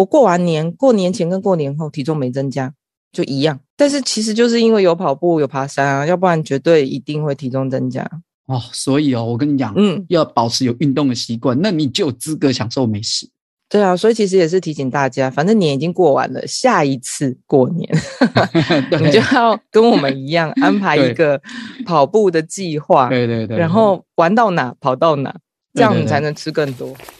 我过完年，过年前跟过年后体重没增加，就一样。但是其实就是因为有跑步有爬山啊，要不然绝对一定会体重增加哦。所以哦，我跟你讲，嗯，要保持有运动的习惯，那你就有资格享受美食。对啊，所以其实也是提醒大家，反正年已经过完了，下一次过年，对你就要跟我们一样 安排一个跑步的计划。对对对，然后玩到哪跑到哪，这样你才能吃更多。对对对。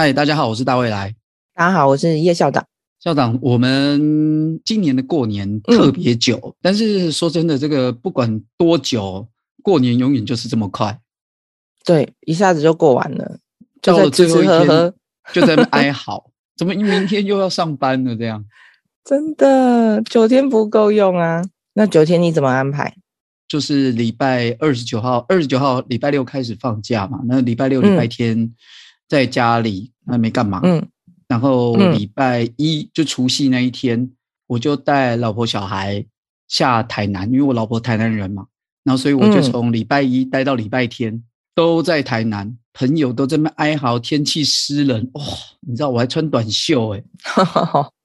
嗨，大家好，我是大未来。大家好，我是叶校长。校长，我们今年的过年特别久，嗯、但是说真的，这个不管多久，过年永远就是这么快。对，一下子就过完了，就在吃吃喝喝，就在那哀 嚎，怎么明天又要上班了？这样 真的九天不够用啊？那九天你怎么安排？就是礼拜二十九号，二十九号礼拜六开始放假嘛。那礼拜六、礼拜天在家里，那、嗯、没干嘛。嗯。然后礼拜一就除夕那一天，嗯、我就带老婆小孩下台南，因为我老婆台南人嘛。然后所以我就从礼拜一待到礼拜天，嗯、都在台南，朋友都在那哀嚎天气湿冷，哇、哦！你知道我还穿短袖哎。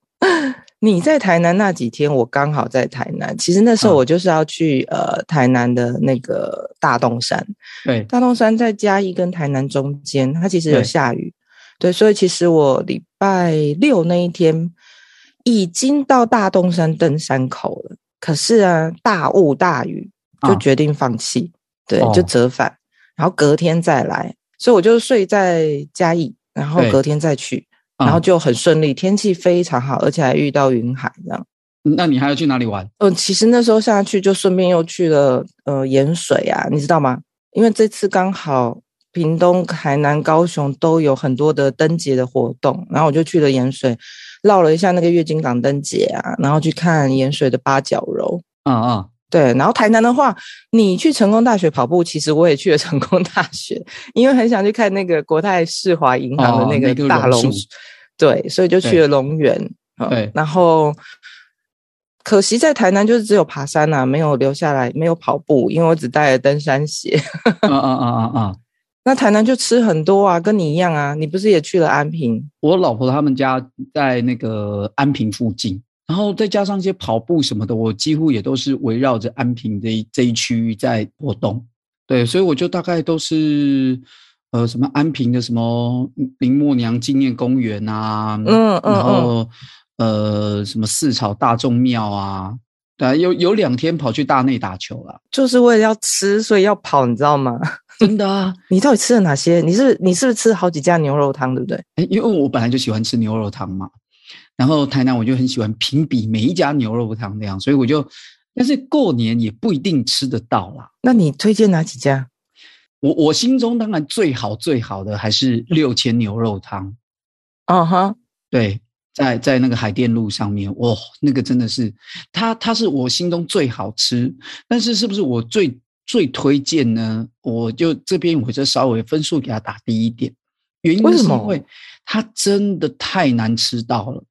你在台南那几天，我刚好在台南。其实那时候我就是要去、嗯、呃台南的那个大洞山，对，大洞山在嘉义跟台南中间，它其实有下雨。对，所以其实我礼拜六那一天已经到大洞山登山口了，可是啊，大雾大雨，就决定放弃，啊、对，就折返，哦、然后隔天再来，所以我就睡在嘉义，然后隔天再去，然后就很顺利，天气非常好，而且还遇到云海这样。那你还要去哪里玩？嗯、呃，其实那时候下去就顺便又去了呃盐水啊，你知道吗？因为这次刚好。屏东、台南、高雄都有很多的灯节的活动，然后我就去了盐水，绕了一下那个月津港灯节啊，然后去看盐水的八角楼。嗯嗯，对。然后台南的话，你去成功大学跑步，其实我也去了成功大学，因为很想去看那个国泰世华银行的那个大龙。哦那个、对，所以就去了龙园。对。然后可惜在台南就是只有爬山啊，没有留下来，没有跑步，因为我只带了登山鞋。啊啊啊啊啊。那台南就吃很多啊，跟你一样啊。你不是也去了安平？我老婆他们家在那个安平附近，然后再加上一些跑步什么的，我几乎也都是围绕着安平这一这一区域在活动。对，所以我就大概都是呃什么安平的什么林默娘纪念公园啊，嗯嗯，嗯然后呃什么四草大众庙啊，对啊，有有两天跑去大内打球了，就是为了要吃，所以要跑，你知道吗？真的啊！你到底吃了哪些？你是你是不是吃了好几家牛肉汤，对不对？因为我本来就喜欢吃牛肉汤嘛。然后台南我就很喜欢评比每一家牛肉汤那样，所以我就，但是过年也不一定吃得到啦。那你推荐哪几家？我我心中当然最好最好的还是六千牛肉汤。嗯哼、uh，huh. 对，在在那个海淀路上面，哇，那个真的是，它它是我心中最好吃，但是是不是我最？最推荐呢，我就这边我就稍微分数给它打低一点，原因是因为它真的太难吃到了。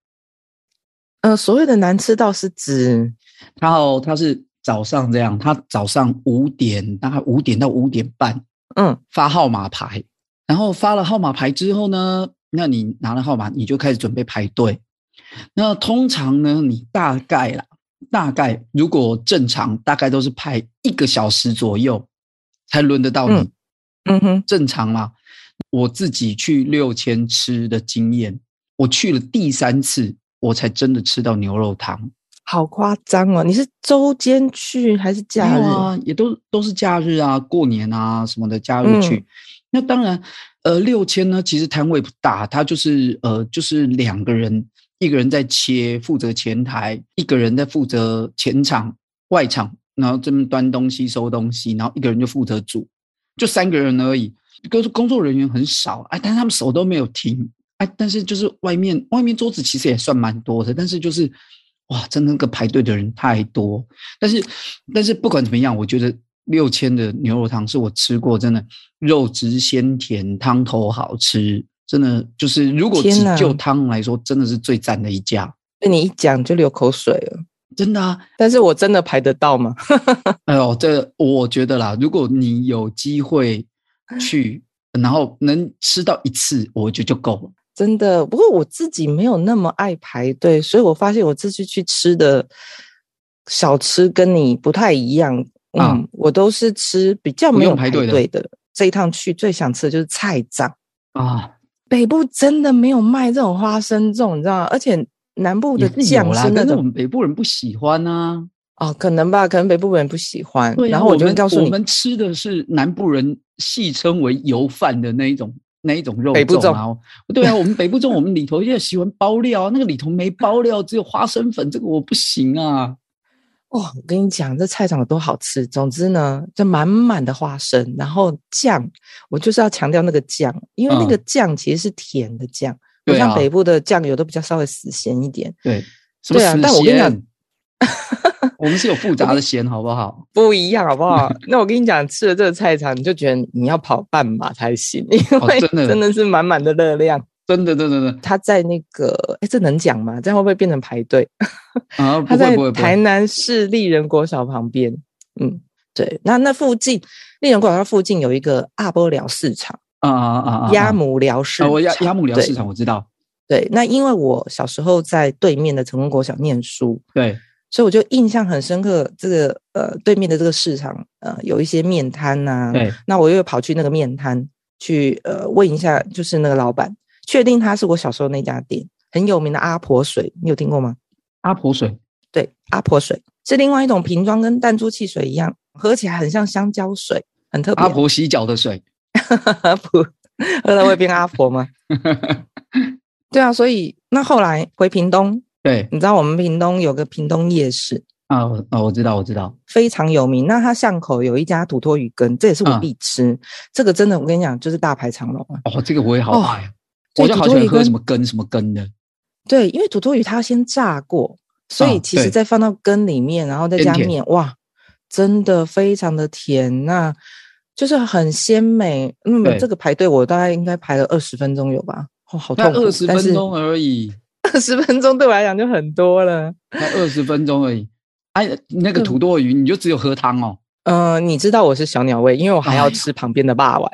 呃，所谓的难吃到是指，然后他是早上这样，他早上五点，大概五点到五点半，嗯，发号码牌，然后发了号码牌之后呢，那你拿了号码，你就开始准备排队。那通常呢，你大概啦。大概如果正常，大概都是排一个小时左右才轮得到你。嗯，嗯哼，正常嘛。我自己去六千吃的经验，我去了第三次，我才真的吃到牛肉汤。好夸张哦！你是周间去还是假日？啊，也都都是假日啊，过年啊什么的假日去。嗯，那当然，呃，六千呢，其实摊位不大，它就是呃，就是两个人。一个人在切，负责前台；一个人在负责前场、外场然后这边端东西、收东西，然后一个人就负责煮，就三个人而已。工工作人员很少，哎，但是他们手都没有停，哎，但是就是外面外面桌子其实也算蛮多的，但是就是哇，真的那个排队的人太多。但是但是不管怎么样，我觉得六千的牛肉汤是我吃过真的肉质鲜甜，汤头好吃，真的就是如果只就汤来说，真的是最赞的一家。被你一讲就流口水了。真的啊，但是我真的排得到吗？哎呦，这我觉得啦，如果你有机会去，然后能吃到一次，我觉得就够了。真的，不过我自己没有那么爱排队，所以我发现我这次去吃的小吃跟你不太一样。啊、嗯，我都是吃比较没有排队的。这一趟去最想吃的就是菜粽啊，北部真的没有卖这种花生粽，你知道吗？而且。南部的酱是那种，我们北部人不喜欢呢、啊。哦，可能吧，可能北部人不喜欢。啊、然后我就会告诉你，我们吃的是南部人戏称为油饭的那一种那一种肉粽。北部粽，对啊，我们北部粽，我们里头也喜欢包料，那个里头没包料，只有花生粉，这个我不行啊。哇、哦，我跟你讲，这菜场有多好吃。总之呢，就满满的花生，然后酱，我就是要强调那个酱，因为那个酱其实是甜的酱。嗯不像北部的酱油都比较稍微死咸一点，对，对啊。但我跟你讲，我们是有复杂的咸，好不好？不一样，好不好？那我跟你讲，吃了这个菜场，你就觉得你要跑半马才行，因为真的真的是满满的热量，真的真的真的。他在那个，哎，这能讲吗？这样会不会变成排队？啊，他在台南市立人国小旁边，嗯，对。那那附近立人国小附近有一个阿波寮市场。啊啊啊啊！鸭母寮市场，我鸭鸭母寮市场我知道。对，那因为我小时候在对面的成功国小念书，对，所以我就印象很深刻。这个呃，对面的这个市场，呃，有一些面摊呐。对，那我又跑去那个面摊去呃问一下，就是那个老板，确定他是我小时候那家店很有名的阿婆水，你有听过吗？阿婆水，对，阿婆水是另外一种瓶装，跟弹珠汽水一样，喝起来很像香蕉水，很特别。阿婆洗脚的水。阿婆，喝了会变阿婆吗？对啊，所以那后来回屏东，对，你知道我们屏东有个屏东夜市啊，啊，我知道，我知道，非常有名。那它巷口有一家土托鱼羹，这也是我必吃。啊、这个真的，我跟你讲，就是大排长龙啊。哦，这个我也好爱，哦、我就好喜欢喝什么羹什么羹的。对，因为土托鱼它要先炸过，所以其实再放到羹里面，然后再加面，哇，真的非常的甜。那就是很鲜美，嗯，这个排队我大概应该排了二十分钟有吧？哦，好痛苦，二十分钟而已，二十分钟对我来讲就很多了，才二十分钟而已。哎，那个土豆鱼你就只有喝汤哦？嗯、呃，你知道我是小鸟胃，因为我还要吃旁边的霸王。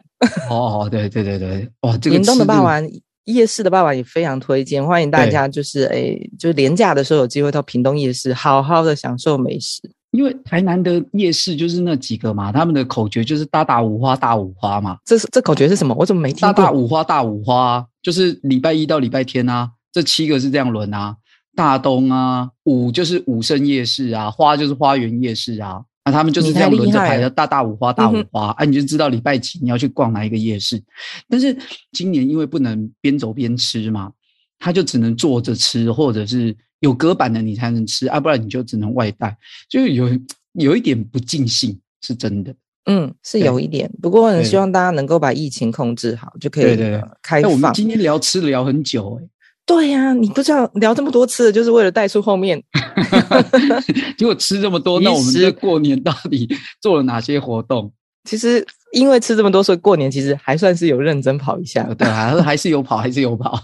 哦，对对对对，哇，这个屏东的霸王夜市的霸王也非常推荐，欢迎大家就是哎，就是连假的时候有机会到屏东夜市，好好的享受美食。因为台南的夜市就是那几个嘛，他们的口诀就是“大大五花，大五花”嘛。这是这口诀是什么？我怎么没听过？大大五花，大五花，就是礼拜一到礼拜天啊，这七个是这样轮啊。大东啊，五就是五圣夜市啊，花就是花园夜市啊。那他们就是这样轮着排的，大大五花，大五花。啊，你就知道礼拜几你要去逛哪一个夜市。但是今年因为不能边走边吃嘛，他就只能坐着吃，或者是。有隔板的你才能吃，啊，不然你就只能外带，就有有一点不尽兴，是真的。嗯，是有一点，不过很希望大家能够把疫情控制好，就可以开放。那我们今天聊吃聊很久，欸，对呀，啊，你不知道聊这么多次，就是为了带出后面。结果吃这么多，那我们这过年到底 做了哪些活动？其实因为吃这么多，所以过年其实还算是有认真跑一下。对，还还是有跑，还是有跑。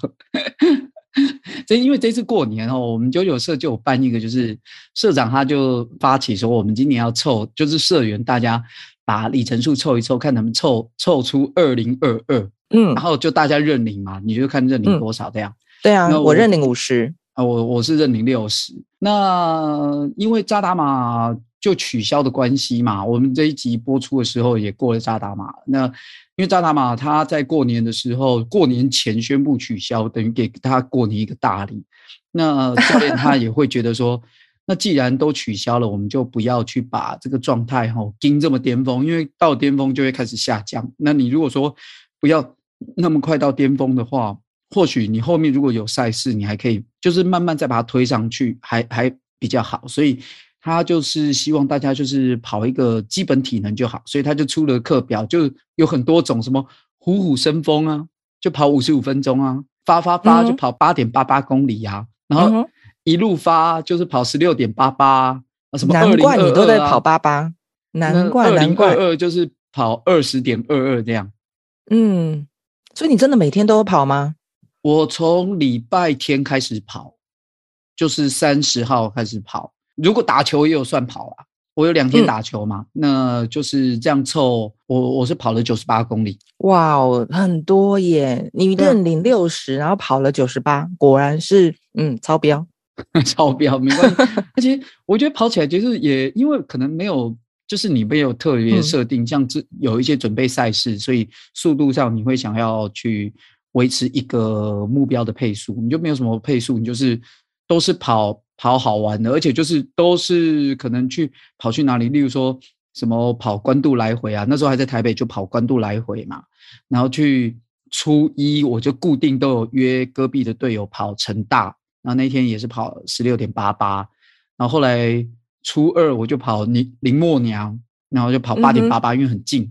这因为这次过年哦，我们九九社就有办一个，就是社长他就发起说，我们今年要凑，就是社员大家把里程数凑一凑，看能不能凑凑出二零二二，嗯，然后就大家认领嘛，你就看认领多少这样。嗯、对啊，我，我认领五十啊，我我是认领六十。那因为扎达玛就取消的关系嘛，我们这一集播出的时候也过了扎达玛，那。因为扎达玛他在过年的时候，过年前宣布取消，等于给他过年一个大礼。那 教练他也会觉得说，那既然都取消了，我们就不要去把这个状态哈盯这么巅峰，因为到巅峰就会开始下降。那你如果说不要那么快到巅峰的话，或许你后面如果有赛事，你还可以就是慢慢再把它推上去，还还比较好。所以他就是希望大家就是跑一个基本体能就好，所以他就出了课表，就有很多种什么虎虎生风啊，就跑五十五分钟啊，发发发就跑八点八八公里啊，嗯、然后一路发就是跑十六点八八啊，什么二零二你都在跑八八，难怪难怪二就是跑二十点二二这样。嗯，所以你真的每天都有跑吗？我从礼拜天开始跑，就是三十号开始跑。如果打球也有算跑啊，我有两天打球嘛，嗯、那就是这样凑，我我是跑了九十八公里，哇哦，很多耶！你认领六十，然后跑了九十八，果然是嗯超标，超标没关系。而且我觉得跑起来就是也因为可能没有，就是你没有特别设定，嗯、像这有一些准备赛事，所以速度上你会想要去维持一个目标的配速，你就没有什么配速，你就是都是跑。跑好玩的，而且就是都是可能去跑去哪里，例如说什么跑关渡来回啊，那时候还在台北就跑关渡来回嘛。然后去初一我就固定都有约隔壁的队友跑成大，然后那天也是跑十六点八八。然后后来初二我就跑林林默娘，然后就跑八点八八，因为很近。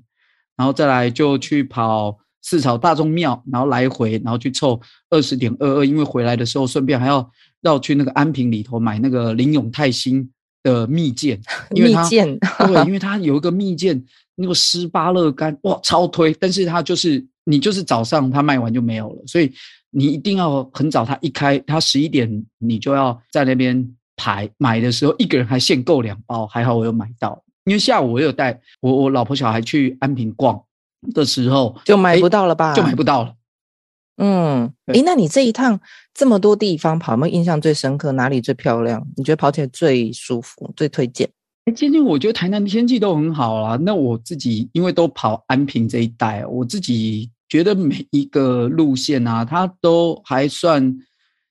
然后再来就去跑四朝大众庙，然后来回，然后去凑二十点二二，因为回来的时候顺便还要。要去那个安平里头买那个林永泰兴的蜜饯，因为它对，因为它有一个蜜饯，那个湿巴乐干哇超推，但是它就是你就是早上它卖完就没有了，所以你一定要很早，它一开它十一点你就要在那边排买的时候，一个人还限购两包，还好我有买到，因为下午我有带我我老婆小孩去安平逛的时候就买不到了吧，就买不到了。嗯，诶，那你这一趟这么多地方跑，有没有印象最深刻？哪里最漂亮？你觉得跑起来最舒服、最推荐？诶，今天我觉得台南的天气都很好啦。那我自己因为都跑安平这一带，我自己觉得每一个路线啊，它都还算。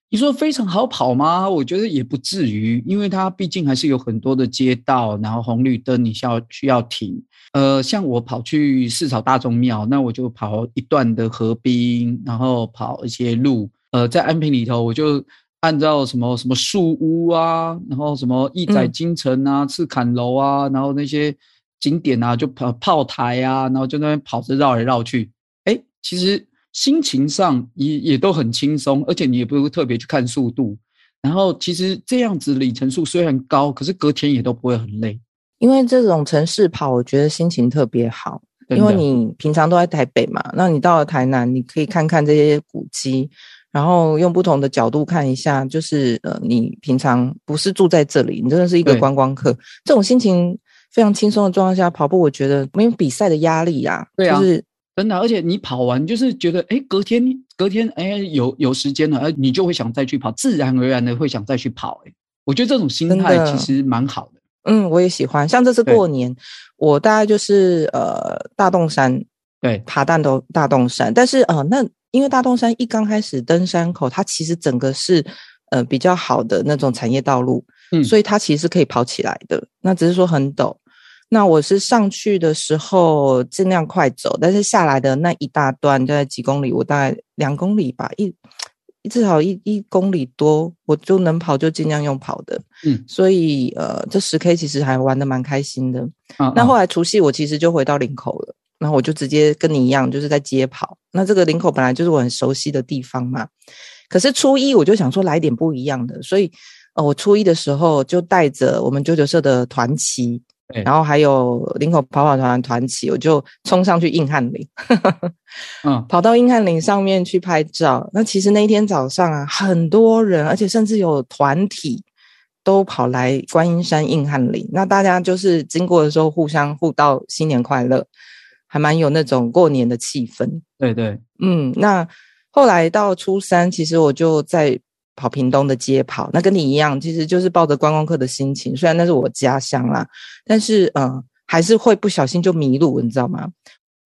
你说非常好跑吗？我觉得也不至于，因为它毕竟还是有很多的街道，然后红绿灯你需要需要停。呃，像我跑去四草大众庙，那我就跑一段的河滨，然后跑一些路。呃，在安平里头，我就按照什么什么树屋啊，然后什么义载金城啊、赤坎楼啊，然后那些景点啊，就跑炮台啊，然后就那边跑着绕来绕去。哎，其实。心情上也也都很轻松，而且你也不会特别去看速度。然后其实这样子里程数虽然高，可是隔天也都不会很累。因为这种城市跑，我觉得心情特别好。因为你平常都在台北嘛，那你到了台南，你可以看看这些古迹，然后用不同的角度看一下。就是呃，你平常不是住在这里，你真的是一个观光客。这种心情非常轻松的状况下跑步，我觉得没有比赛的压力啊。对啊。就是真的，而且你跑完就是觉得，哎，隔天隔天，哎，有有时间了，哎，你就会想再去跑，自然而然的会想再去跑。哎，我觉得这种心态其实蛮好的。嗯，我也喜欢。像这次过年，我大概就是呃大洞山，对，爬大洞大洞山。但是呃，那因为大洞山一刚开始登山口，它其实整个是呃比较好的那种产业道路，嗯，所以它其实是可以跑起来的。那只是说很陡。那我是上去的时候尽量快走，但是下来的那一大段大概几公里，我大概两公里吧，一至少一一公里多，我就能跑就尽量用跑的。嗯，所以呃，这十 K 其实还玩的蛮开心的。啊啊那后来除夕我其实就回到林口了，然后我就直接跟你一样，就是在街跑。那这个林口本来就是我很熟悉的地方嘛，可是初一我就想说来点不一样的，所以呃，我初一的时候就带着我们九九社的团旗。然后还有林口跑跑团团旗，我就冲上去硬汉岭，嗯，跑到硬汉岭上面去拍照。那其实那一天早上啊，很多人，而且甚至有团体都跑来观音山硬汉岭。那大家就是经过的时候，互相互道新年快乐，还蛮有那种过年的气氛。对对，嗯，那后来到初三，其实我就在。跑屏东的街跑，那跟你一样，其实就是抱着观光客的心情。虽然那是我家乡啦，但是嗯、呃，还是会不小心就迷路，你知道吗？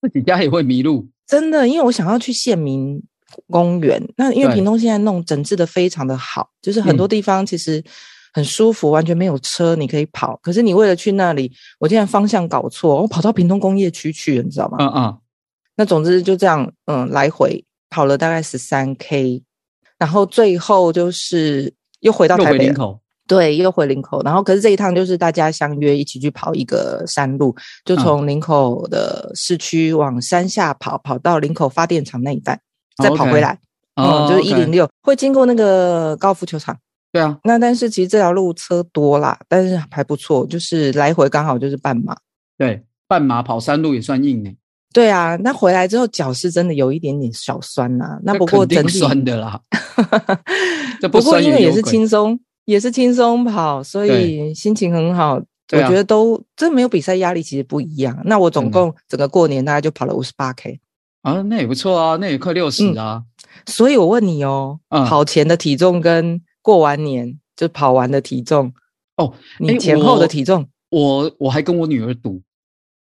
自己家也会迷路，真的。因为我想要去县民公园，那因为屏东现在弄整治的非常的好，就是很多地方其实很舒服，嗯、完全没有车你可以跑。可是你为了去那里，我竟然方向搞错，我跑到屏东工业区去了，你知道吗？嗯嗯。那总之就这样，嗯，来回跑了大概十三 K。然后最后就是又回到台北，对，又回林口，然后可是这一趟就是大家相约一起去跑一个山路，就从林口的市区往山下跑，跑到林口发电厂那一带，再跑回来，哦、嗯，就是一零六，会经过那个高尔夫球场。对啊，那但是其实这条路车多啦，但是还不错，就是来回刚好就是半马。对，半马跑山路也算硬呢。对啊，那回来之后脚是真的有一点点小酸呐、啊。那不过整体酸的啦。不，不过因为也是轻松。也是轻松跑，所以心情很好。我觉得都真没有比赛压力，其实不一样。那我总共整个过年大概就跑了五十八 K 啊，那也不错啊，那也快六十啊、嗯。所以我问你哦，嗯、跑前的体重跟过完年就跑完的体重哦，你前后的体重，我我，我还跟我女儿赌，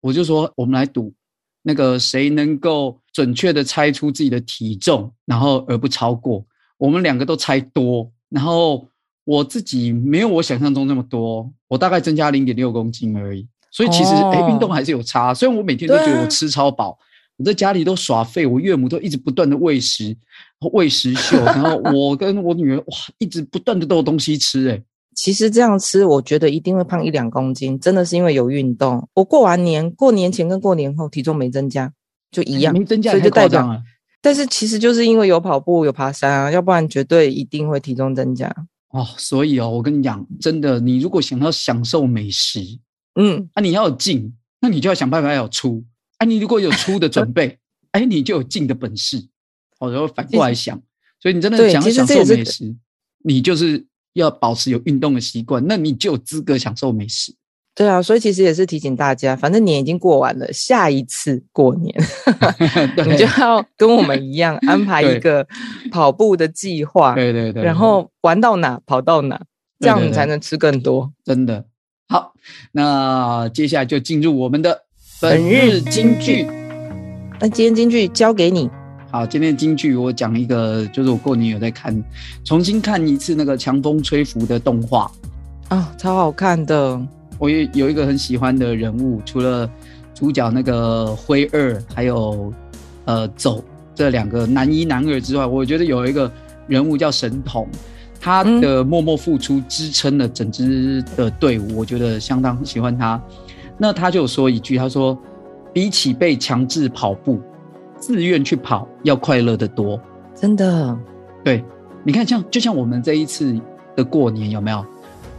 我就说我们来赌那个谁能够准确的猜出自己的体重，然后而不超过。我们两个都猜多，然后。我自己没有我想象中那么多，我大概增加零点六公斤而已。所以其实，哎、哦，运动还是有差。虽然我每天都觉得我吃超饱，啊、我在家里都耍废，我岳母都一直不断的喂食，喂食秀，然后我跟我女儿哇，一直不断的都有东西吃。哎，其实这样吃，我觉得一定会胖一两公斤，真的是因为有运动。我过完年，过年前跟过年后体重没增加，就一样，没增加，所以就代表。但是其实就是因为有跑步、有爬山啊，要不然绝对一定会体重增加。哦，所以哦，我跟你讲，真的，你如果想要享受美食，嗯，啊，你要有进，那你就要想办法要有出，啊，你如果有出的准备，哎，你就有进的本事，哦，然后反过来想，所以你真的想要享受美食，你就是要保持有运动的习惯，那你就有资格享受美食。对啊，所以其实也是提醒大家，反正年已经过完了，下一次过年，对你就要跟我们一样安排一个跑步的计划，对对对，然后玩到哪跑到哪，这样你才能吃更多。真的好，那接下来就进入我们的本日金句。那今天金句交给你。好，今天的金句我讲一个，就是我过年有在看，重新看一次那个强风吹拂的动画啊、哦，超好看的。我也有一个很喜欢的人物，除了主角那个灰二，还有呃走这两个男一男二之外，我觉得有一个人物叫神童，他的默默付出支撑了整支的队伍，我觉得相当喜欢他。那他就说一句，他说：“比起被强制跑步，自愿去跑要快乐得多。”真的，对，你看像就像我们这一次的过年有没有？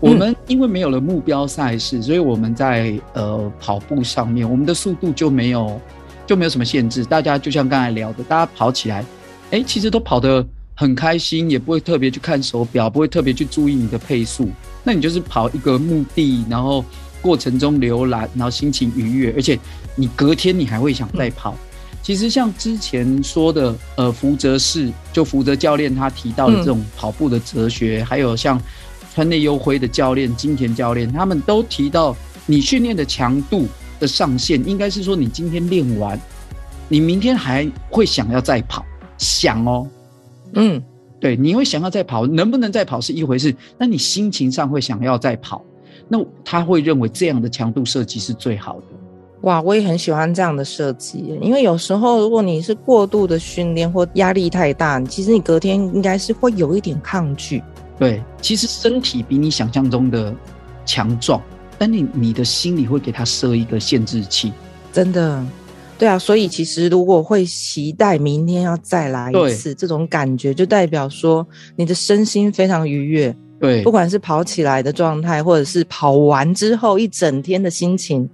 我们因为没有了目标赛事，所以我们在呃跑步上面，我们的速度就没有就没有什么限制。大家就像刚才聊的，大家跑起来，哎，其实都跑得很开心，也不会特别去看手表，不会特别去注意你的配速。那你就是跑一个目的，然后过程中浏览，然后心情愉悦，而且你隔天你还会想再跑。其实像之前说的，呃，福泽士就福泽教练他提到的这种跑步的哲学，还有像。川内优辉的教练金田教练，他们都提到，你训练的强度的上限，应该是说你今天练完，你明天还会想要再跑，想哦，嗯，对，你会想要再跑，能不能再跑是一回事，那你心情上会想要再跑，那他会认为这样的强度设计是最好的。哇，我也很喜欢这样的设计，因为有时候如果你是过度的训练或压力太大，其实你隔天应该是会有一点抗拒。对，其实身体比你想象中的强壮，但你你的心里会给他设一个限制器，真的，对啊，所以其实如果会期待明天要再来一次，这种感觉就代表说你的身心非常愉悦，对，不管是跑起来的状态，或者是跑完之后一整天的心情，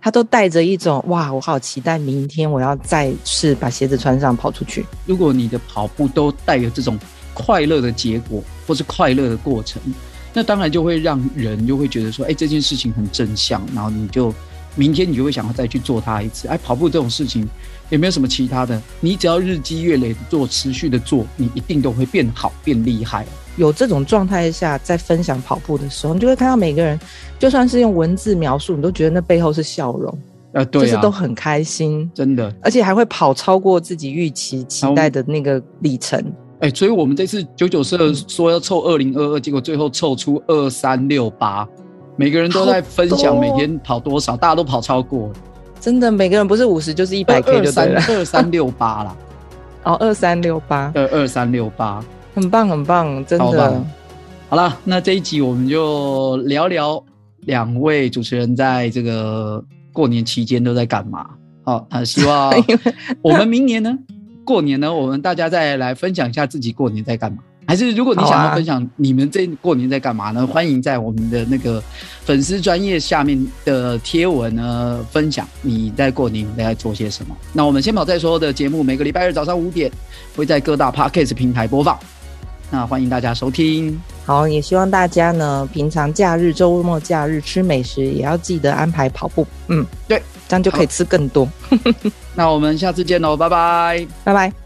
他都带着一种哇，我好期待明天我要再次把鞋子穿上跑出去。如果你的跑步都带有这种。快乐的结果，或是快乐的过程，那当然就会让人就会觉得说，哎，这件事情很正向，然后你就明天你就会想要再去做它一次。哎，跑步这种事情也没有什么其他的，你只要日积月累的做，持续的做，你一定都会变好、变厉害。有这种状态下，在分享跑步的时候，你就会看到每个人，就算是用文字描述，你都觉得那背后是笑容，呃，对啊，就是都很开心，真的，而且还会跑超过自己预期期待的那个里程。哎、欸，所以我们这次九九社说要凑二零二二，结果最后凑出二三六八，每个人都在分享每天跑多少，大家都跑超过了。真的，每个人不是五十就是一百 K 就对了。二三六八啦，哦，二三六八，二二三六八，很棒很棒，真的。好了，那这一集我们就聊聊两位主持人在这个过年期间都在干嘛。好，那希望 我们明年呢，过年呢，我们大家再来分享一下自己过年在干嘛。还是如果你想要分享你们这过年在干嘛呢？欢迎在我们的那个粉丝专业下面的贴文呢分享你在过年在做些什么。那我们先跑再说的节目，每个礼拜日早上五点会在各大 Podcast 平台播放。那欢迎大家收听。好，也希望大家呢，平常假日、周末假日吃美食，也要记得安排跑步。嗯，对，这样就可以吃更多。那我们下次见喽，拜拜，拜拜。